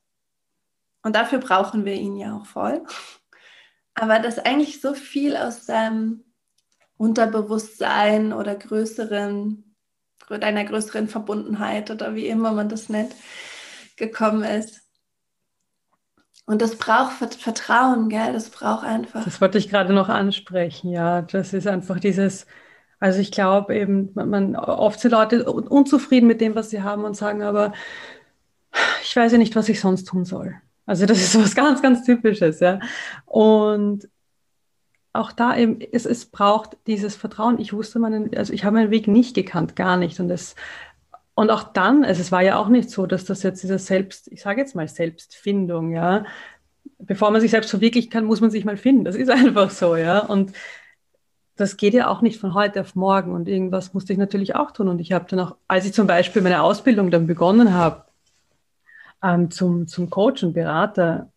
Und dafür brauchen wir ihn ja auch voll. Aber dass eigentlich so viel aus deinem Unterbewusstsein oder größeren, deiner größeren Verbundenheit oder wie immer man das nennt, gekommen ist. Und das braucht Vertrauen, gell? Das braucht einfach. Das wollte ich gerade noch ansprechen, ja. Das ist einfach dieses, also ich glaube eben, man, oft sind Leute unzufrieden mit dem, was sie haben und sagen, aber ich weiß ja nicht, was ich sonst tun soll. Also das ist was [LAUGHS] ganz, ganz Typisches, ja. Und auch da eben, es, es braucht dieses Vertrauen. Ich wusste meinen, also ich habe meinen Weg nicht gekannt, gar nicht. Und das, und auch dann, also es war ja auch nicht so, dass das jetzt dieser Selbst, ich sage jetzt mal Selbstfindung, ja. Bevor man sich selbst verwirklichen kann, muss man sich mal finden. Das ist [LAUGHS] einfach so, ja. Und das geht ja auch nicht von heute auf morgen und irgendwas musste ich natürlich auch tun. Und ich habe dann auch, als ich zum Beispiel meine Ausbildung dann begonnen habe, ähm, zum, zum Coach und Berater,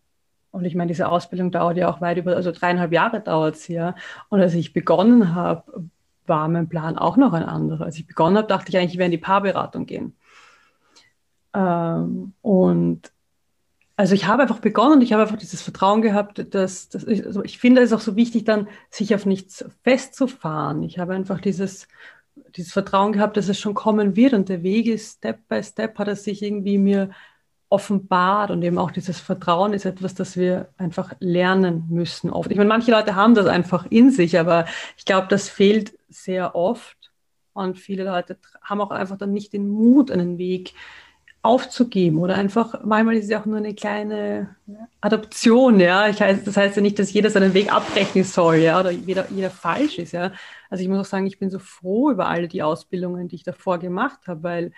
und ich meine, diese Ausbildung dauert ja auch weit über, also dreieinhalb Jahre dauert sie ja. Und als ich begonnen habe, war mein Plan auch noch ein anderer. Als ich begonnen habe, dachte ich eigentlich, ich werde in die Paarberatung gehen. Ähm, und also ich habe einfach begonnen und ich habe einfach dieses Vertrauen gehabt, dass, dass ich, also ich finde es auch so wichtig, dann sich auf nichts festzufahren. Ich habe einfach dieses, dieses Vertrauen gehabt, dass es schon kommen wird und der Weg ist Step by Step, hat es sich irgendwie mir offenbart und eben auch dieses Vertrauen ist etwas, das wir einfach lernen müssen oft. Ich meine, manche Leute haben das einfach in sich, aber ich glaube, das fehlt sehr oft und viele Leute haben auch einfach dann nicht den Mut, einen Weg aufzugeben oder einfach, manchmal ist es ja auch nur eine kleine Adoption, ja. Ich heißt, das heißt ja nicht, dass jeder seinen Weg abbrechen soll, ja, oder jeder, jeder falsch ist, ja. Also ich muss auch sagen, ich bin so froh über alle die Ausbildungen, die ich davor gemacht habe, weil,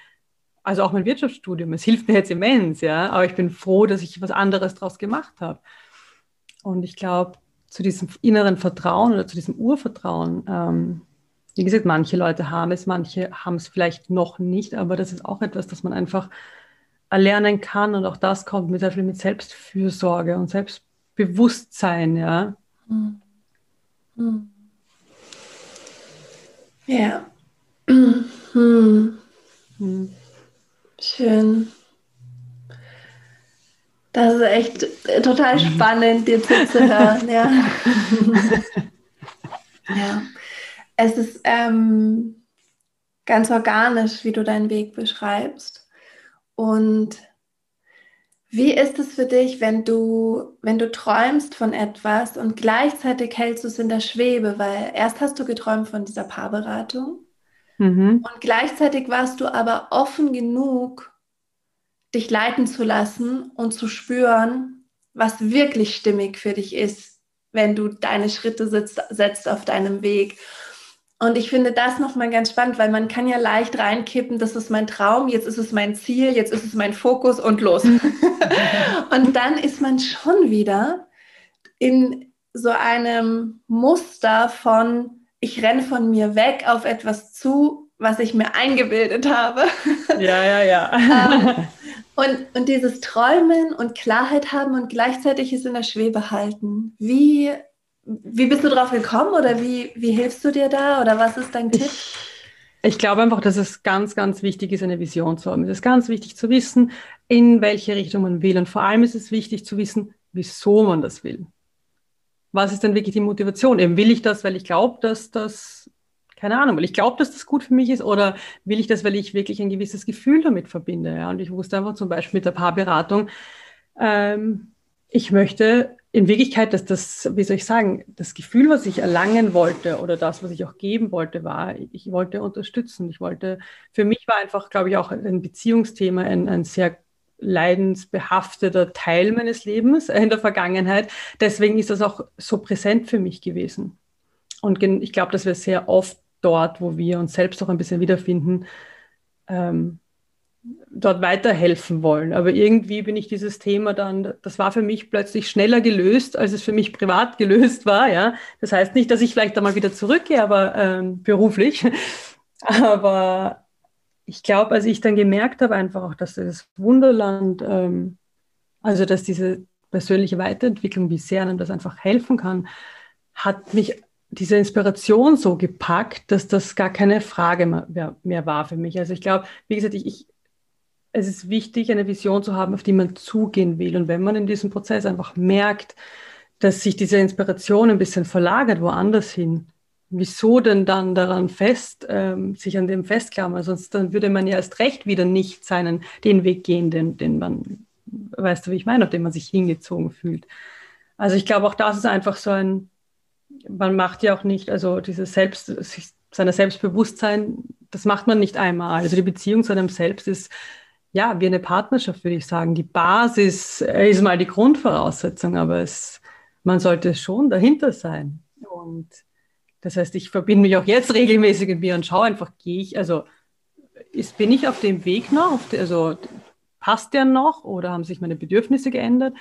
also auch mein Wirtschaftsstudium, es hilft mir jetzt immens, ja, aber ich bin froh, dass ich was anderes daraus gemacht habe. Und ich glaube, zu diesem inneren Vertrauen oder zu diesem Urvertrauen, ähm, wie gesagt, manche Leute haben es, manche haben es vielleicht noch nicht, aber das ist auch etwas, das man einfach erlernen kann und auch das kommt mit sehr viel mit Selbstfürsorge und Selbstbewusstsein, ja. Hm. Hm. Ja. Hm. Schön. Das ist echt total spannend, dir zuzuhören, [LAUGHS] ja. [LAUGHS] ja es ist ähm, ganz organisch, wie du deinen Weg beschreibst. Und wie ist es für dich, wenn du, wenn du träumst von etwas und gleichzeitig hältst du es in der Schwebe? Weil erst hast du geträumt von dieser Paarberatung mhm. und gleichzeitig warst du aber offen genug, dich leiten zu lassen und zu spüren, was wirklich stimmig für dich ist, wenn du deine Schritte setzt, setzt auf deinem Weg. Und ich finde das nochmal ganz spannend, weil man kann ja leicht reinkippen, das ist mein Traum, jetzt ist es mein Ziel, jetzt ist es mein Fokus und los. [LAUGHS] und dann ist man schon wieder in so einem Muster von, ich renne von mir weg auf etwas zu, was ich mir eingebildet habe. [LAUGHS] Ja, ja, ja. Ähm, und, und dieses Träumen und Klarheit haben und gleichzeitig es in der Schwebe halten. Wie wie bist du drauf gekommen oder wie, wie hilfst du dir da oder was ist dein Tipp? Ich, ich glaube einfach, dass es ganz, ganz wichtig ist, eine Vision zu haben. Es ist ganz wichtig zu wissen, in welche Richtung man will. Und vor allem ist es wichtig zu wissen, wieso man das will. Was ist denn wirklich die Motivation? Eben will ich das, weil ich glaube, dass das, keine Ahnung, weil ich glaube, dass das gut für mich ist oder will ich das, weil ich wirklich ein gewisses Gefühl damit verbinde? Ja? Und ich wusste einfach zum Beispiel mit der Paarberatung, ähm, ich möchte in Wirklichkeit, dass das, wie soll ich sagen, das Gefühl, was ich erlangen wollte oder das, was ich auch geben wollte, war, ich wollte unterstützen. Ich wollte, für mich war einfach, glaube ich, auch ein Beziehungsthema ein, ein sehr leidensbehafteter Teil meines Lebens in der Vergangenheit. Deswegen ist das auch so präsent für mich gewesen. Und ich glaube, dass wir sehr oft dort, wo wir uns selbst auch ein bisschen wiederfinden, ähm, dort weiterhelfen wollen. Aber irgendwie bin ich dieses Thema dann, das war für mich plötzlich schneller gelöst, als es für mich privat [LAUGHS] gelöst war. Ja, das heißt nicht, dass ich vielleicht einmal wieder zurückgehe, aber ähm, beruflich. [LAUGHS] Aber ich glaube, als ich dann gemerkt habe, einfach auch, dass das Wunderland, ähm, also dass diese persönliche Weiterentwicklung, wie sehr einem das einfach helfen kann, hat mich diese Inspiration so gepackt, dass das gar keine Frage mehr, mehr war für mich. Also ich glaube, wie gesagt, ich, ich, es ist wichtig, eine Vision zu haben, auf die man zugehen will. Und wenn man in diesem Prozess einfach merkt, dass sich diese Inspiration ein bisschen verlagert woanders hin, wieso denn dann daran fest, ähm, sich an dem festklammern? Sonst dann würde man ja erst recht wieder nicht seinen, den Weg gehen, den, den man, weißt du, wie ich meine, auf den man sich hingezogen fühlt. Also ich glaube, auch das ist einfach so ein, man macht ja auch nicht, also dieses Selbst, sich, seiner Selbstbewusstsein, das macht man nicht einmal. Also die Beziehung zu einem Selbst ist ja wie eine Partnerschaft, würde ich sagen. Die Basis ist mal die Grundvoraussetzung, aber es, man sollte schon dahinter sein. Und das heißt, ich verbinde mich auch jetzt regelmäßig mit mir und schaue einfach, gehe ich, also ist, bin ich auf dem Weg noch? Also passt der noch oder haben sich meine Bedürfnisse geändert?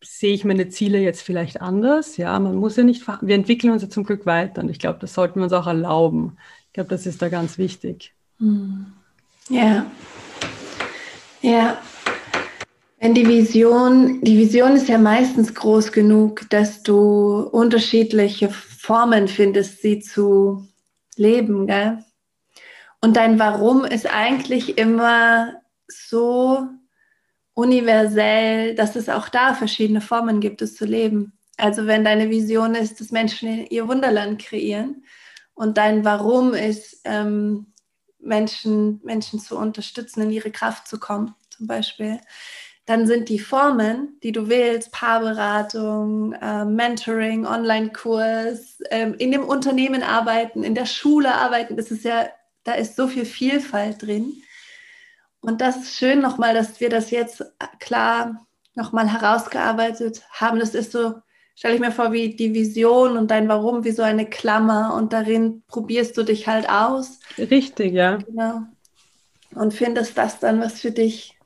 Sehe ich meine Ziele jetzt vielleicht anders? Ja, man muss ja nicht, wir entwickeln uns ja zum Glück weiter und ich glaube, das sollten wir uns auch erlauben. Ich glaube, das ist da ganz wichtig. Hm. Ja. Ja. Wenn die Vision, die Vision ist ja meistens groß genug, dass du unterschiedliche Formen findest, sie zu leben. Gell? Und dein Warum ist eigentlich immer so universell, dass es auch da verschiedene Formen gibt, es zu leben. Also wenn deine Vision ist, dass Menschen ihr Wunderland kreieren und dein Warum ist, ähm, Menschen, Menschen zu unterstützen, in ihre Kraft zu kommen, zum Beispiel, dann sind die Formen, die du wählst, Paarberatung, äh, Mentoring, Online-Kurs, äh, in dem Unternehmen arbeiten, in der Schule arbeiten, das ist ja, da ist so viel Vielfalt drin. Und das ist schön nochmal, dass wir das jetzt klar nochmal herausgearbeitet haben. Das ist so, stelle ich mir vor, wie die Vision und dein Warum, wie so eine Klammer und darin probierst du dich halt aus. Richtig, ja. Genau. Und findest das dann, was für dich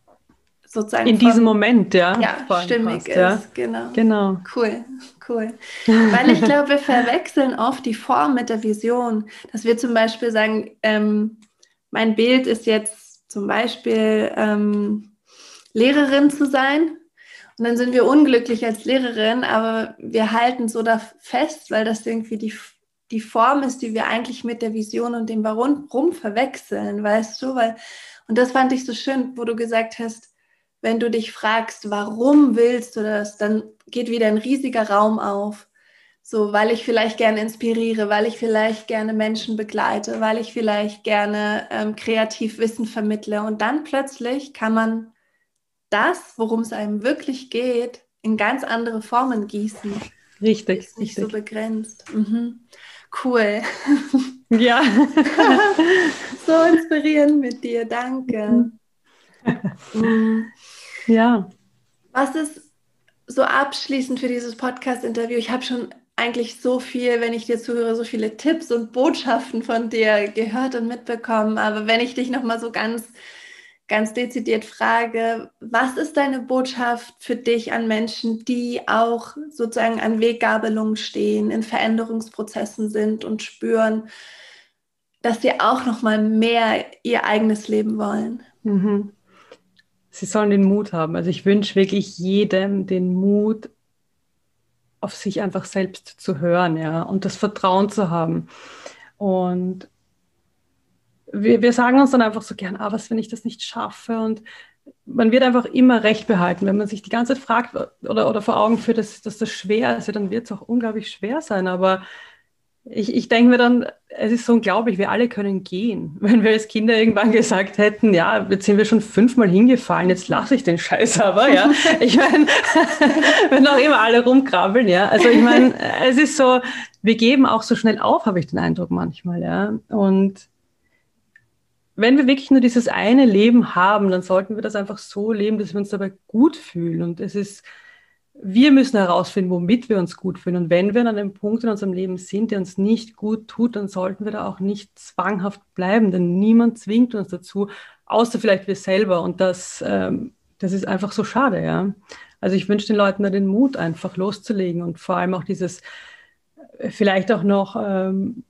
sozusagen. In diesem Moment, ja. Ja, stimmig passt, ist, ja. genau. Genau. Cool, cool. [LAUGHS] Weil ich glaube, wir verwechseln oft die Form mit der Vision. Dass wir zum Beispiel sagen, ähm, mein Bild ist jetzt zum Beispiel ähm, Lehrerin zu sein. Und dann sind wir unglücklich als Lehrerin, aber wir halten so da fest, weil das irgendwie die, die Form ist, die wir eigentlich mit der Vision und dem Warum verwechseln, weißt du? Weil, und das fand ich so schön, wo du gesagt hast, wenn du dich fragst, warum willst du das, dann geht wieder ein riesiger Raum auf. So, weil ich vielleicht gerne inspiriere, weil ich vielleicht gerne Menschen begleite, weil ich vielleicht gerne ähm, kreativ Wissen vermittle. Und dann plötzlich kann man das, worum es einem wirklich geht, in ganz andere Formen gießen. Richtig. Ist nicht richtig. so begrenzt. Mhm. Cool. Ja. [LAUGHS] so inspirierend mit dir. Danke. [LAUGHS] Ja. Was ist so abschließend für dieses Podcast-Interview? Ich habe schon eigentlich so viel, wenn ich dir zuhöre, so viele Tipps und Botschaften von dir gehört und mitbekommen. Aber wenn ich dich nochmal so ganz, ganz dezidiert frage, was ist deine Botschaft für dich an Menschen, die auch sozusagen an Weggabelungen stehen, in Veränderungsprozessen sind und spüren, dass sie auch nochmal mehr ihr eigenes Leben wollen? Mhm sie sollen den Mut haben. Also ich wünsche wirklich jedem den Mut, auf sich einfach selbst zu hören, ja, und das Vertrauen zu haben. Und wir, wir sagen uns dann einfach so gern, ah, was, wenn ich das nicht schaffe? Und man wird einfach immer recht behalten. Wenn man sich die ganze Zeit fragt oder, oder vor Augen führt, dass, dass das schwer ist, dann wird es auch unglaublich schwer sein. Aber ich, ich denke mir dann, es ist so unglaublich, wir alle können gehen. [LAUGHS] Wenn wir als Kinder irgendwann gesagt hätten, ja, jetzt sind wir schon fünfmal hingefallen, jetzt lasse ich den Scheiß aber, ja. [LAUGHS] Ich meine, [LAUGHS] wenn auch immer alle rumkrabbeln, ja. Also ich meine, es ist so, wir geben auch so schnell auf, habe ich den Eindruck manchmal, ja. Und wenn wir wirklich nur dieses eine Leben haben, dann sollten wir das einfach so leben, dass wir uns dabei gut fühlen. Und es ist, wir müssen herausfinden, womit wir uns gut fühlen. Und wenn wir an einem Punkt in unserem Leben sind, der uns nicht gut tut, dann sollten wir da auch nicht zwanghaft bleiben, denn niemand zwingt uns dazu, außer vielleicht wir selber. Und das, ähm, das ist einfach so schade, ja. Also ich wünsche den Leuten da den Mut, einfach loszulegen und vor allem auch dieses, äh, vielleicht auch noch, ähm,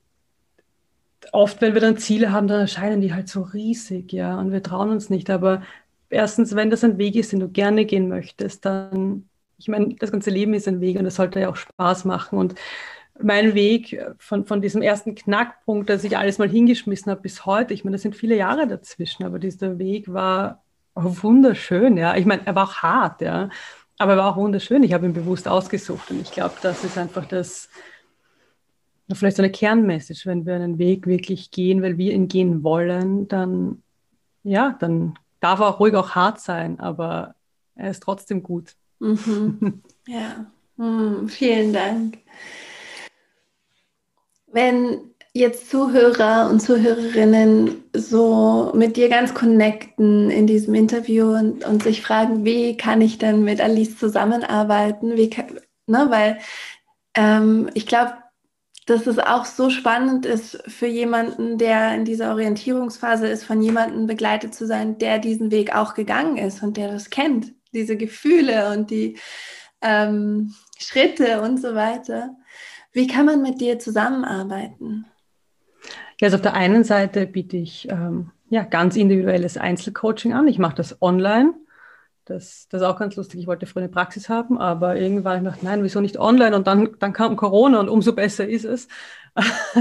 oft, wenn wir dann Ziele haben, dann erscheinen die halt so riesig, ja, und wir trauen uns nicht. Aber erstens, wenn das ein Weg ist, den du gerne gehen möchtest, dann, ich meine, das ganze Leben ist ein Weg und es sollte ja auch Spaß machen. Und mein Weg von, von diesem ersten Knackpunkt, dass ich alles mal hingeschmissen habe bis heute, ich meine, das sind viele Jahre dazwischen, aber dieser Weg war wunderschön, ja. Ich meine, er war auch hart, ja, aber er war auch wunderschön. Ich habe ihn bewusst ausgesucht und ich glaube, das ist einfach das, vielleicht so eine Kernmessage, wenn wir einen Weg wirklich gehen, weil wir ihn gehen wollen, dann, ja, dann darf er auch ruhig auch hart sein, aber er ist trotzdem gut. Mhm. [LAUGHS] Ja, mhm. vielen Dank. Wenn jetzt Zuhörer und Zuhörerinnen so mit dir ganz connecten in diesem Interview und, und sich fragen, wie kann ich denn mit Alice zusammenarbeiten? Wie kann, ne, weil ähm, ich glaube, dass es auch so spannend ist für jemanden, der in dieser Orientierungsphase ist, von jemandem begleitet zu sein, der diesen Weg auch gegangen ist und der das kennt, diese Gefühle und die ähm, Schritte und so weiter. Wie kann man mit dir zusammenarbeiten? Ja, also auf der einen Seite biete ich ähm, ja, ganz individuelles Einzelcoaching an. Ich mache das online. Das, das ist auch ganz lustig. Ich wollte früher eine Praxis haben, aber irgendwann habe ich gedacht, nein, wieso nicht online? Und dann, dann kam Corona und umso besser ist es. [LAUGHS]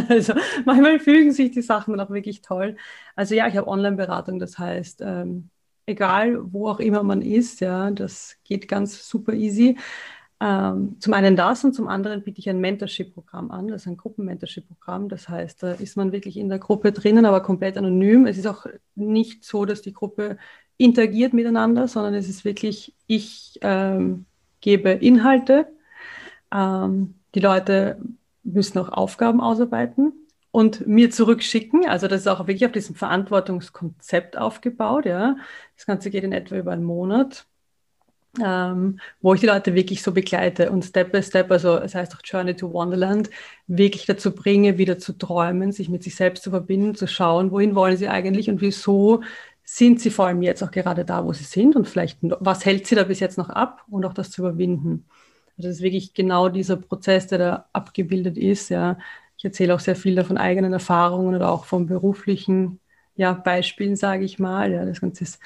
Also manchmal fügen sich die Sachen dann auch wirklich toll. Also ja, ich habe Online-Beratung, das heißt, ähm, egal wo auch immer man ist, ja, das geht ganz super easy. Ähm, zum einen das und zum anderen biete ich ein Mentorship-Programm an. Das ist ein Gruppen-Mentorship-Programm. Das heißt, da ist man wirklich in der Gruppe drinnen, aber komplett anonym. Es ist auch nicht so, dass die Gruppe interagiert miteinander, sondern es ist wirklich, ich ähm, gebe Inhalte. Ähm, die Leute müssen auch Aufgaben ausarbeiten und mir zurückschicken. Also das ist auch wirklich auf diesem Verantwortungskonzept aufgebaut. Ja. Das Ganze geht in etwa über einen Monat ähm, wo ich die Leute wirklich so begleite und Step by Step, also es heißt auch Journey to Wonderland, wirklich dazu bringe, wieder zu träumen, sich mit sich selbst zu verbinden, zu schauen, wohin wollen sie eigentlich und wieso sind sie vor allem jetzt auch gerade da, wo sie sind und vielleicht, was hält sie da bis jetzt noch ab und auch das zu überwinden. Also das ist wirklich genau dieser Prozess, der da abgebildet ist. Ja. Ich erzähle auch sehr viel davon eigenen Erfahrungen oder auch von beruflichen ja, Beispielen, sage ich mal. Ja, das Ganze ist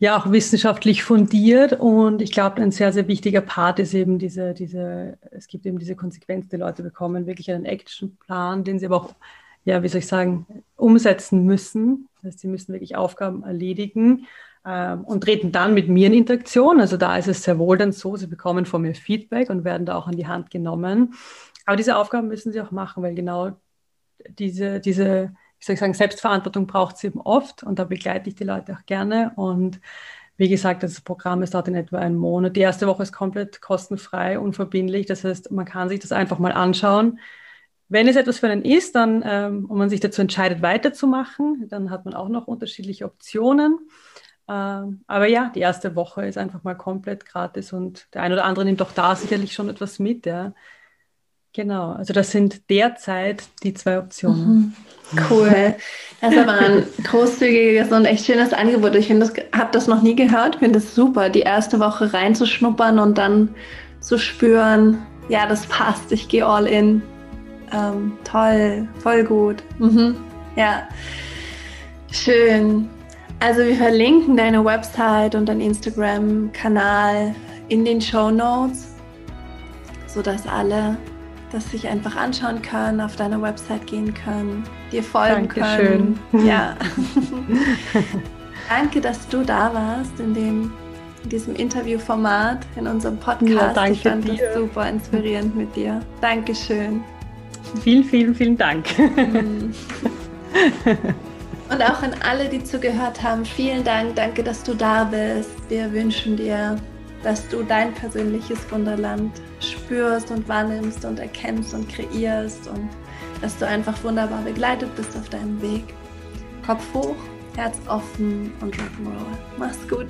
ja auch wissenschaftlich fundiert und ich glaube, ein sehr, sehr wichtiger Part ist eben diese, diese, es gibt eben diese Konsequenz, die Leute bekommen, wirklich einen Actionplan, den sie aber auch, ja, wie soll ich sagen, umsetzen müssen. Das heißt, sie müssen wirklich Aufgaben erledigen ähm, und treten dann mit mir in Interaktion. Also da ist es sehr wohl dann so, sie bekommen von mir Feedback und werden da auch an die Hand genommen. Aber diese Aufgaben müssen sie auch machen, weil genau diese, diese wie soll ich sagen, Selbstverantwortung braucht es eben oft und da begleite ich die Leute auch gerne. Und wie gesagt, das Programm ist dort in etwa einen Monat. Die erste Woche ist komplett kostenfrei, unverbindlich. Das heißt, man kann sich das einfach mal anschauen. Wenn es etwas für einen ist, dann ähm, und man sich dazu entscheidet, weiterzumachen, dann hat man auch noch unterschiedliche Optionen. Ähm, aber ja, die erste Woche ist einfach mal komplett gratis und der ein oder andere nimmt auch da sicherlich schon etwas mit. Ja. Genau, also das sind derzeit die zwei Optionen. Mhm. Cool. Das ist aber ein großzügiges und echt schönes Angebot. Ich habe das noch nie gehört. Ich finde es super, die erste Woche reinzuschnuppern und dann zu spüren, ja, das passt, ich gehe all in. Ähm, toll, voll gut. Mhm. Ja, schön. Also wir verlinken deine Website und deinen Instagram-Kanal in den Show Notes, sodass alle das sich einfach anschauen können, auf deine Website gehen können, dir folgen Dankeschön. können. Ja. [LAUGHS] Danke, dass du da warst in, dem, in diesem Interviewformat, in unserem Podcast. Ja, danke ich fand dir. das super inspirierend mit dir. Dankeschön. Vielen, vielen, vielen Dank. [LAUGHS] Und auch an alle, die zugehört haben, vielen Dank. Danke, dass du da bist. Wir wünschen dir dass du dein persönliches Wunderland spürst und wahrnimmst und erkennst und kreierst und dass du einfach wunderbar begleitet bist auf deinem Weg. Kopf hoch, Herz offen und Rock'n'Roll. Mach's gut.